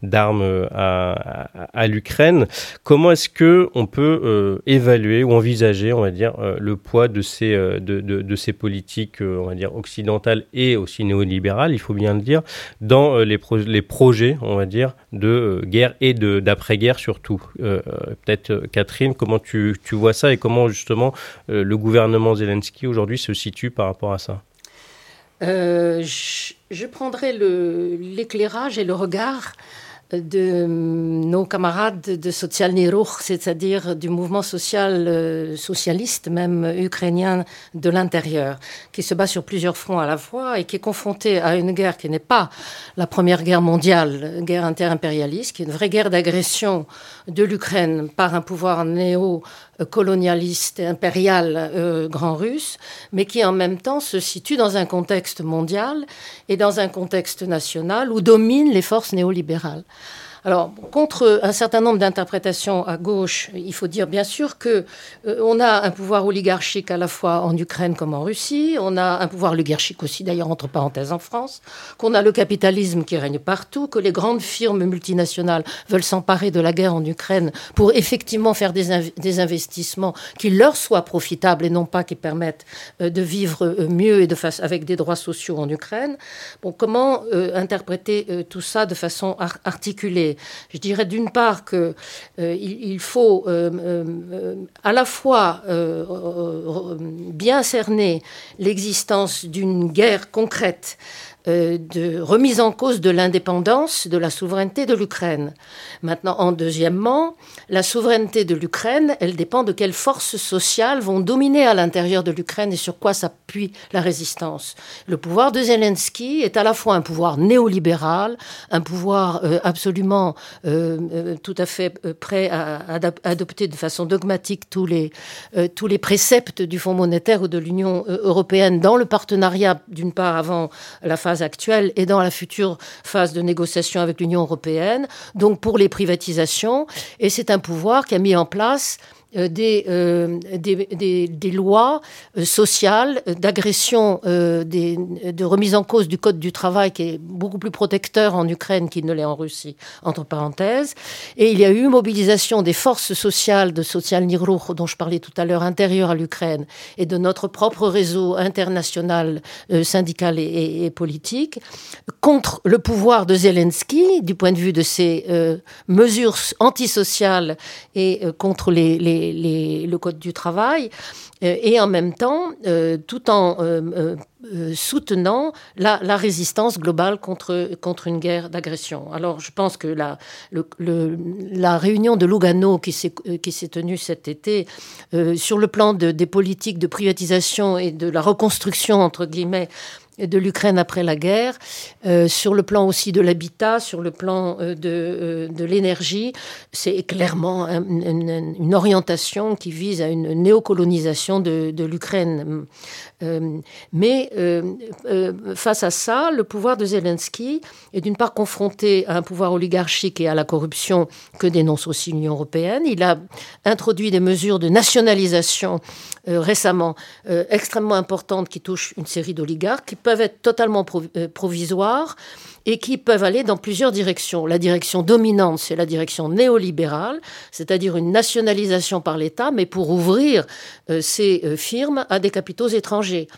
S2: d'armes à, à, l'Ukraine. Comment est-ce que on peut euh, évaluer ou envisager, on va dire, euh, le poids de ces, euh, de, ces politiques, on va dire, occidentales et aussi néolibérales, il faut bien le dire, dans les, les projets, on va dire, de guerre et d'après-guerre surtout. Peut-être, Catherine, comment tu, vois ça et comment justement le gouvernement Zelensky aujourd'hui se situe par rapport à ça?
S5: Je, prendrai l'éclairage et le regard de nos camarades de Social Niruch, c'est-à-dire du mouvement social euh, socialiste, même ukrainien de l'intérieur, qui se bat sur plusieurs fronts à la fois et qui est confronté à une guerre qui n'est pas la première guerre mondiale, guerre interimpérialiste, qui est une vraie guerre d'agression de l'Ukraine par un pouvoir néo colonialiste impérial euh, grand russe, mais qui en même temps se situe dans un contexte mondial et dans un contexte national où dominent les forces néolibérales. Alors, contre un certain nombre d'interprétations à gauche, il faut dire bien sûr que euh, on a un pouvoir oligarchique à la fois en Ukraine comme en Russie, on a un pouvoir oligarchique aussi d'ailleurs entre parenthèses en France, qu'on a le capitalisme qui règne partout, que les grandes firmes multinationales veulent s'emparer de la guerre en Ukraine pour effectivement faire des, investissements qui leur soient profitables et non pas qui permettent euh, de vivre euh, mieux et de avec des droits sociaux en Ukraine. Bon, comment interpréter tout ça de façon articulée? Je dirais d'une part qu'il euh, faut euh, euh, à la fois bien cerner l'existence d'une guerre concrète de remise en cause de l'indépendance, de la souveraineté de l'Ukraine. Maintenant, en deuxièmement, la souveraineté de l'Ukraine, elle dépend de quelles forces sociales vont dominer à l'intérieur de l'Ukraine et sur quoi s'appuie la résistance. Le pouvoir de Zelensky est à la fois un pouvoir néolibéral, un pouvoir euh, absolument euh, tout à fait prêt à, adopter de façon dogmatique tous les, tous les préceptes du Fonds monétaire ou de l'Union européenne dans le partenariat, d'une part, avant la actuelle et dans la future phase de négociation avec l'Union européenne, donc pour les privatisations. Et c'est un pouvoir qui a mis en place euh, euh, des, lois euh, sociales d'agression, de remise en cause du code du travail qui est beaucoup plus protecteur en Ukraine qu'il ne l'est en Russie, entre parenthèses. Et il y a eu mobilisation des forces sociales de Social Nirruch, dont je parlais tout à l'heure, intérieures à l'Ukraine, et de notre propre réseau international syndical et, politique, contre le pouvoir de Zelensky, du point de vue de ses mesures antisociales et contre les le Code du travail, euh, et en même temps, euh, tout en euh, soutenant la, résistance globale contre, contre une guerre d'agression. Alors je pense que la, la réunion de Lugano qui s'est tenue cet été, sur le plan des politiques de privatisation et de la reconstruction, entre guillemets, de l'Ukraine après la guerre, euh, sur le plan aussi de l'habitat, sur le plan euh, de, euh, de l'énergie. C'est clairement une, orientation qui vise à une néocolonisation de, de l'Ukraine. mais face à ça, le pouvoir de Zelensky est d'une part confronté à un pouvoir oligarchique et à la corruption que dénonce aussi l'Union européenne. Il a introduit des mesures de nationalisation récemment extrêmement importantes qui touchent une série d'oligarques qui peuvent être totalement euh, provisoires et qui peuvent aller dans plusieurs directions. La direction dominante, c'est la direction néolibérale, c'est-à-dire une nationalisation par l'État, mais pour ouvrir euh, ces euh, firmes à des capitaux étrangers,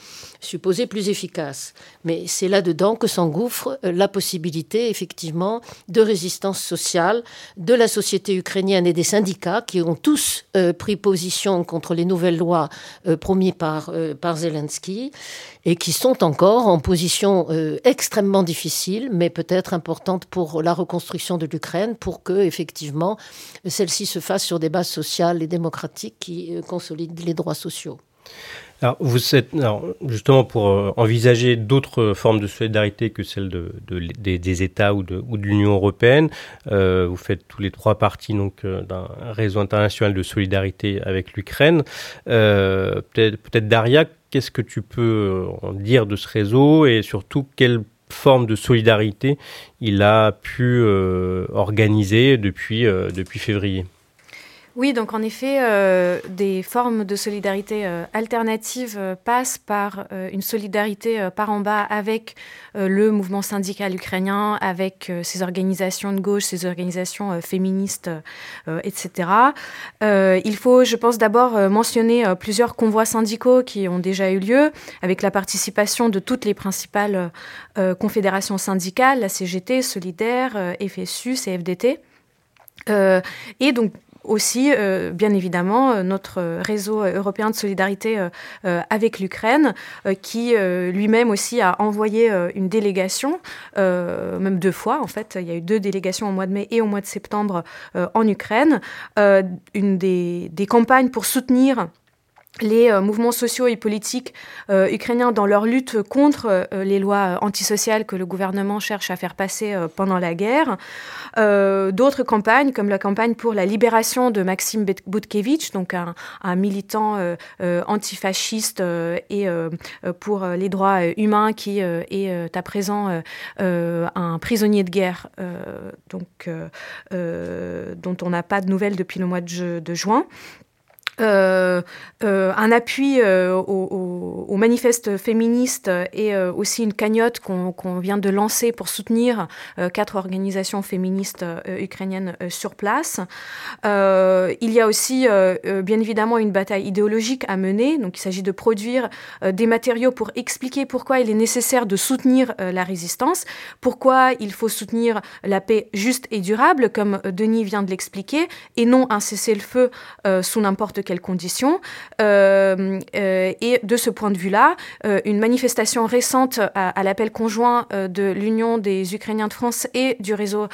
S5: supposés plus efficaces. Mais c'est là-dedans que s'engouffre euh, la possibilité, effectivement, de résistance sociale de la société ukrainienne et des syndicats qui ont tous pris position contre les nouvelles lois promises par, par Zelensky et qui sont encore en position extrêmement difficile mais peut-être importante pour la reconstruction de l'Ukraine, pour que effectivement celle-ci se fasse sur des bases sociales et démocratiques qui euh, consolident les droits sociaux.
S2: Alors, vous êtes, justement, pour euh, envisager d'autres formes de solidarité que celle de, des, États ou de, ou de l'Union européenne, euh, vous faites tous les trois parties donc euh, d'un réseau international de solidarité avec l'Ukraine. peut-être, peut-être Daria, qu'est-ce que tu peux en dire de ce réseau et surtout quelle forme de solidarité il a pu organiser depuis, depuis février?
S6: Oui, donc en effet, euh, des formes de solidarité euh, alternatives euh, passent par une solidarité par en bas avec le mouvement syndical ukrainien, avec ses organisations de gauche, ses organisations féministes, etc. il faut, je pense, d'abord mentionner plusieurs convois syndicaux qui ont déjà eu lieu, avec la participation de toutes les principales confédérations syndicales, la CGT, Solidaire, FSU, CFDT. et donc aussi, euh, bien évidemment, euh, notre réseau européen de solidarité euh, avec l'Ukraine, qui lui-même aussi a envoyé une délégation, même deux fois en fait. Il y a eu deux délégations au mois de mai et au mois de septembre en Ukraine. une des, des campagnes pour soutenir les euh, mouvements sociaux et politiques euh, ukrainiens dans leur lutte contre euh, les lois antisociales que le gouvernement cherche à faire passer pendant la guerre. D'autres campagnes, comme la campagne pour la libération de Maxime Butkevich, donc un, militant antifasciste et pour les droits humains qui est à présent un prisonnier de guerre, donc, dont on n'a pas de nouvelles depuis le mois de juin. Euh, euh, un appui euh, au, au, manifeste féministe et aussi une cagnotte qu'on vient de lancer pour soutenir quatre organisations féministes ukrainiennes sur place. il y a aussi bien évidemment une bataille idéologique à mener. Donc il s'agit de produire des matériaux pour expliquer pourquoi il est nécessaire de soutenir la résistance, pourquoi il faut soutenir la paix juste et durable, comme Denis vient de l'expliquer, et non un cessez-le-feu sous n'importe quelle conditions. Euh, euh, et de ce point de vue-là, euh, une manifestation récente à, l'appel conjoint de l'Union des Ukrainiens de France et du réseau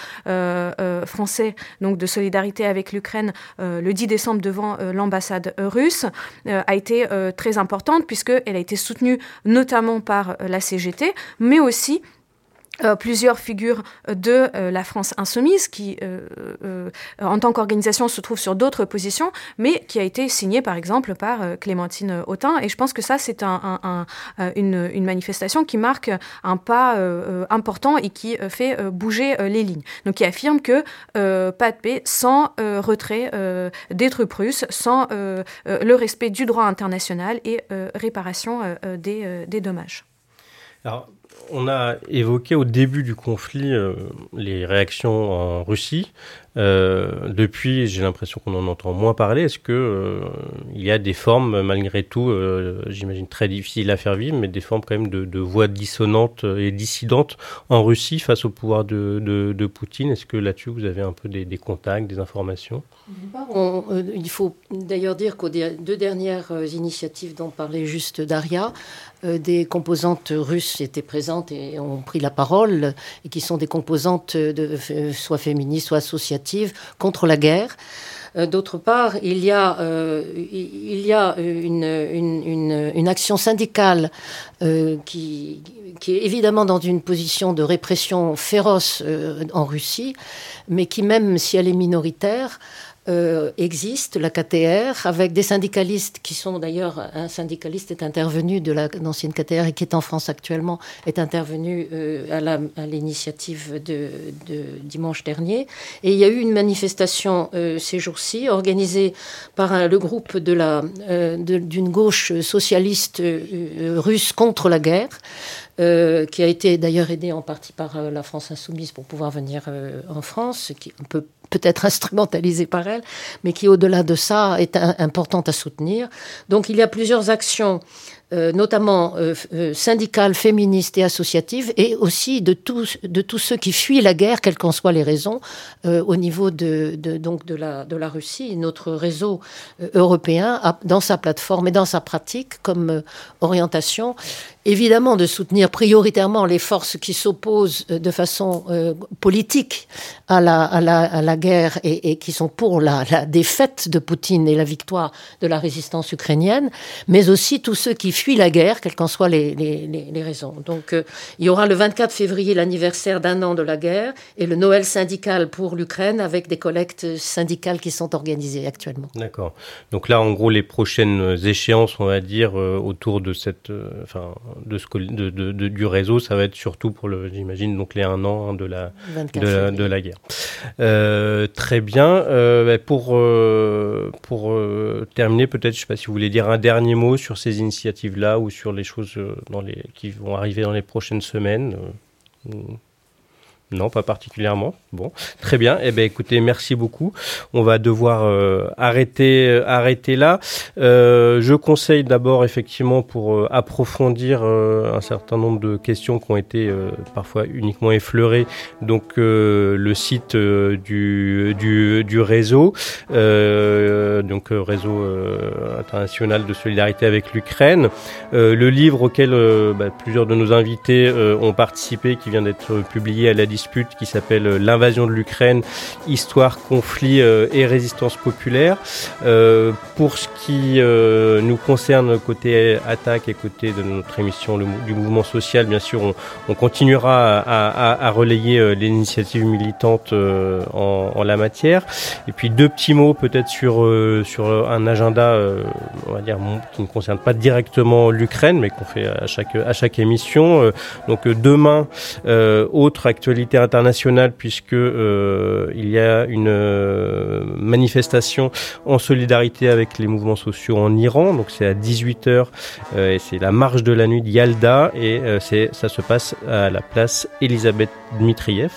S6: français donc de solidarité avec l'Ukraine le 10 décembre devant l'ambassade russe a été très importante puisqu'elle a été soutenue notamment par la CGT, mais aussi euh, plusieurs figures de euh, la France insoumise qui, euh, en tant qu'organisation, se trouvent sur d'autres positions, mais qui a été signée par exemple par Clémentine Autain. Et je pense que ça, c'est un, une, une, manifestation qui marque un pas important et qui fait bouger les lignes. Donc qui affirme que pas de paix sans retrait des troupes russes, sans le respect du droit international et réparation des, des dommages.
S2: Alors, on a évoqué au début du conflit euh, les réactions en Russie. Euh, depuis, j'ai l'impression qu'on en entend moins parler. Est-ce que euh, il y a des formes, malgré tout, j'imagine très difficiles à faire vivre, mais des formes quand même de, voix dissonantes et dissidentes en Russie face au pouvoir de, Poutine? Est-ce que là-dessus, vous avez un peu des, contacts, des informations?
S5: Il faut d'ailleurs dire qu'aux deux dernières initiatives dont parlait juste Daria, des composantes russes étaient présentes et ont pris la parole, et qui sont des composantes de, soit féministes, soit associatives, contre la guerre. Euh, d'autre part, il y a, euh, une, action syndicale euh, qui, est évidemment dans une position de répression féroce en Russie, mais qui, même si elle est minoritaire, euh, existe, la KTR, avec des syndicalistes qui sont d'ailleurs, un syndicaliste est intervenu de l'ancienne KTR et qui est en France actuellement, est intervenu euh, à l'initiative de, dimanche dernier. Et il y a eu une manifestation euh, ces jours-ci, organisée par le groupe de la, d'une gauche socialiste russe contre la guerre. qui a été d'ailleurs aidé en partie par la France insoumise pour pouvoir venir en France, qui un peu peut-être instrumentalisée par elle, mais qui au-delà de ça est importante à soutenir. Donc il y a plusieurs actions euh, notamment euh, euh, syndicales, féministes et associatives, et aussi de tous, de tous ceux qui fuient la guerre, quelles qu'en soient les raisons, au niveau de, donc de, la, de la Russie. Notre réseau européen dans sa plateforme et dans sa pratique comme orientation, évidemment de soutenir prioritairement les forces qui s'opposent de façon politique à la, à, la, à la, guerre et, qui sont pour la, défaite de Poutine et la victoire de la résistance ukrainienne, mais aussi tous ceux qui fuient la guerre, quelles qu'en soient les, raisons. Donc euh, il y aura le 24 février l'anniversaire d'un an de la guerre et le Noël syndical pour l'Ukraine avec des collectes syndicales qui sont organisées actuellement.
S2: D'accord. Donc là, en gros, les prochaines échéances, on va dire, euh, autour de cette, enfin, de ce de, du réseau, ça va être surtout pour le, j'imagine, donc les un an de la, de la, guerre. Euh, très bien. Euh, bah, pour euh, pour terminer, peut-être, je ne sais pas si vous voulez dire un dernier mot sur ces initiatives-là ou sur les choses dans les, qui vont arriver dans les prochaines semaines. Non, pas particulièrement. Bon, très bien. Eh bien, écoutez, merci beaucoup. On va devoir euh, arrêter, euh, arrêter là. Euh, je conseille d'abord, effectivement, pour approfondir un certain nombre de questions qui ont été parfois uniquement effleurées, donc le site du, réseau, donc réseau international de solidarité avec l'Ukraine. le livre auquel bah, plusieurs de nos invités ont participé, qui vient d'être publié à la qui s'appelle euh, L'invasion de l'Ukraine, histoire, conflit euh, et résistance populaire. Euh, pour ce qui nous concerne côté attaque et côté de notre émission du mouvement social, bien sûr, on, continuera à, relayer les initiatives militantes en, la matière. Et puis deux petits mots peut-être sur sur un agenda, on va dire qui ne concerne pas directement l'Ukraine, mais qu'on fait à chaque à chaque émission. donc demain, autre actualité internationale puisque euh, il y a une euh, manifestation en solidarité avec les mouvements sociaux en Iran. Donc c'est à 18h euh, et c'est la marche de la nuit de Yalda et c'est ça se passe à la place Elisabeth Dmitriev.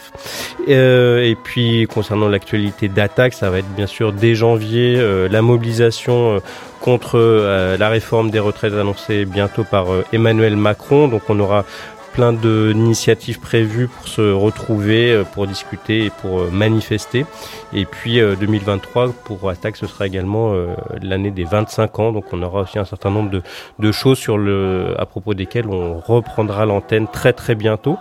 S2: et puis concernant l'actualité d'attaque, ça va être bien sûr dès janvier la mobilisation contre la réforme des retraites annoncée bientôt par Emmanuel Macron. Donc on aura plein d'initiatives prévues pour se retrouver, euh, pour discuter et pour euh, manifester. Et puis 2023, euh, pour Attaque, ce sera également l'année des 25 ans. Donc on aura aussi un certain nombre de, de, choses sur le, à propos desquelles on reprendra l'antenne très très bientôt.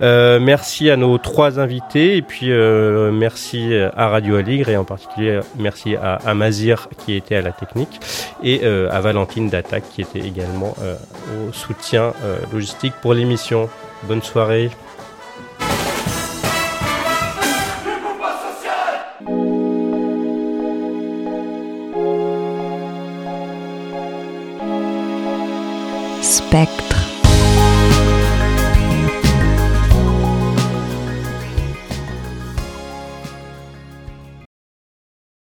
S2: Merci à nos trois invités et puis merci à Radio Aligre et en particulier merci à Amazir qui était à la technique et à Valentine d'Attaque qui était également au soutien logistique pour l'émission. Bonne soirée. Spectre